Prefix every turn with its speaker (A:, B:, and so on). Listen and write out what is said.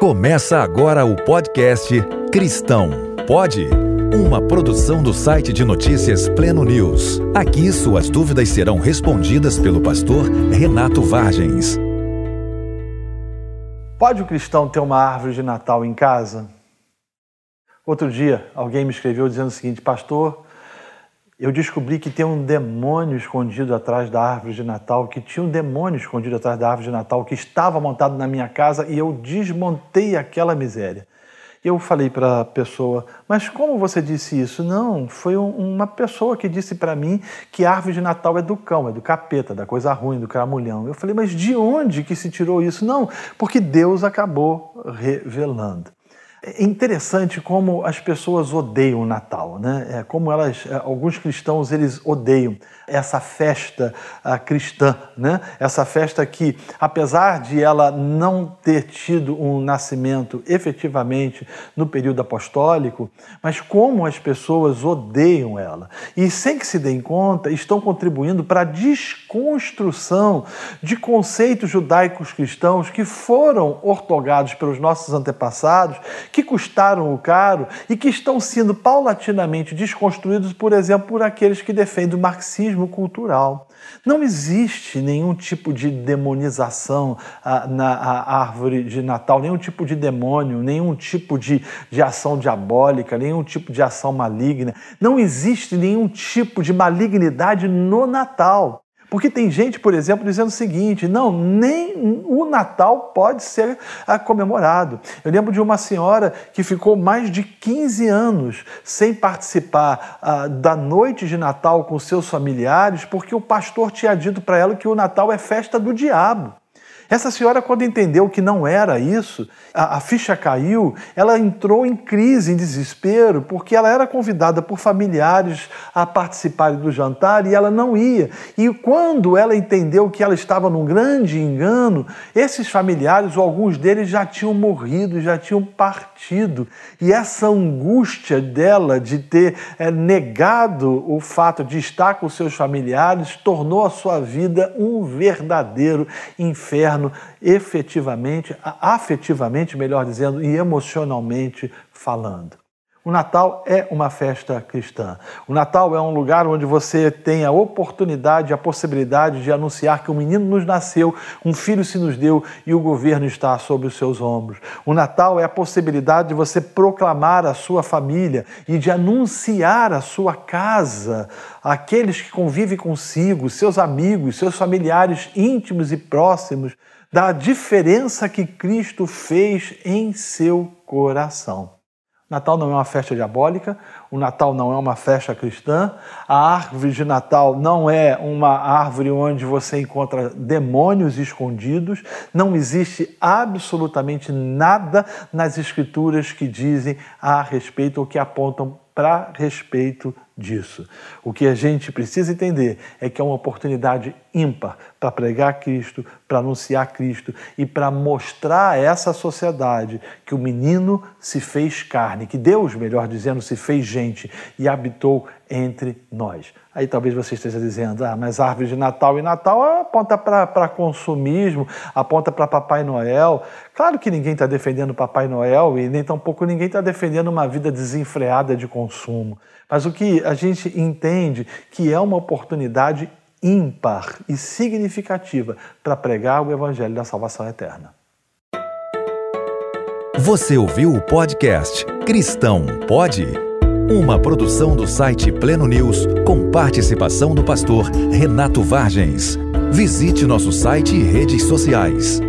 A: Começa agora o podcast Cristão Pode? Uma produção do site de notícias Pleno News. Aqui suas dúvidas serão respondidas pelo pastor Renato Vargens.
B: Pode o cristão ter uma árvore de Natal em casa? Outro dia, alguém me escreveu dizendo o seguinte: Pastor, eu descobri que tem um demônio escondido atrás da árvore de Natal, que tinha um demônio escondido atrás da árvore de Natal, que estava montado na minha casa e eu desmontei aquela miséria. Eu falei para a pessoa, mas como você disse isso? Não, foi uma pessoa que disse para mim que a árvore de Natal é do cão, é do capeta, da coisa ruim, do cramulhão. Eu falei, mas de onde que se tirou isso? Não, porque Deus acabou revelando. É interessante como as pessoas odeiam o Natal, né? É como elas, é, alguns cristãos eles odeiam essa festa cristã, né? Essa festa que, apesar de ela não ter tido um nascimento efetivamente no período apostólico, mas como as pessoas odeiam ela e sem que se deem conta estão contribuindo para a desconstrução de conceitos judaicos cristãos que foram ortogados pelos nossos antepassados que custaram o caro e que estão sendo paulatinamente desconstruídos, por exemplo, por aqueles que defendem o marxismo cultural. Não existe nenhum tipo de demonização ah, na árvore de Natal, nenhum tipo de demônio, nenhum tipo de, de ação diabólica, nenhum tipo de ação maligna. Não existe nenhum tipo de malignidade no Natal. Porque tem gente, por exemplo, dizendo o seguinte: não, nem o Natal pode ser comemorado. Eu lembro de uma senhora que ficou mais de 15 anos sem participar ah, da noite de Natal com seus familiares, porque o pastor tinha dito para ela que o Natal é festa do diabo. Essa senhora, quando entendeu que não era isso, a, a, ficha caiu, ela entrou em crise, em desespero, porque ela era convidada por familiares a participarem do jantar e ela não ia. E quando ela entendeu que ela estava num grande engano, esses familiares, ou alguns deles, já tinham morrido, já tinham partido. E essa angústia dela de ter é, negado o fato de estar com seus familiares tornou a sua vida um verdadeiro inferno efetivamente, afetivamente, melhor dizendo, e emocionalmente falando. O Natal é uma festa cristã. O Natal é um lugar onde você tem a oportunidade, a possibilidade de anunciar que um menino nos nasceu, um filho se nos deu e o governo está sobre os seus ombros. O Natal é a possibilidade de você proclamar a sua família e de anunciar a sua casa àqueles que convivem consigo, seus amigos, seus familiares íntimos e próximos, da diferença que Cristo fez em seu coração. Natal não é uma festa diabólica, o Natal não é uma festa cristã, a árvore de Natal não é uma árvore onde você encontra demônios escondidos, não existe absolutamente nada nas Escrituras que dizem a respeito ou que apontam para respeito disso. O que a gente precisa entender é que é uma oportunidade ímpar para pregar Cristo, para anunciar Cristo e para mostrar a essa sociedade que o menino se fez carne, que Deus, melhor dizendo, se fez gente e habitou entre nós. Aí talvez você esteja dizendo, ah, mas árvore de Natal e Natal aponta para consumismo, aponta para Papai Noel. Claro que ninguém está defendendo Papai Noel e nem tampouco ninguém está defendendo uma vida desenfreada de consumo. Mas o que a gente entende que é uma oportunidade ímpar e significativa para pregar o Evangelho da salvação eterna.
A: Você ouviu o podcast Cristão Pode? Uma produção do site Pleno News com participação do pastor Renato Vargens. Visite nosso site e redes sociais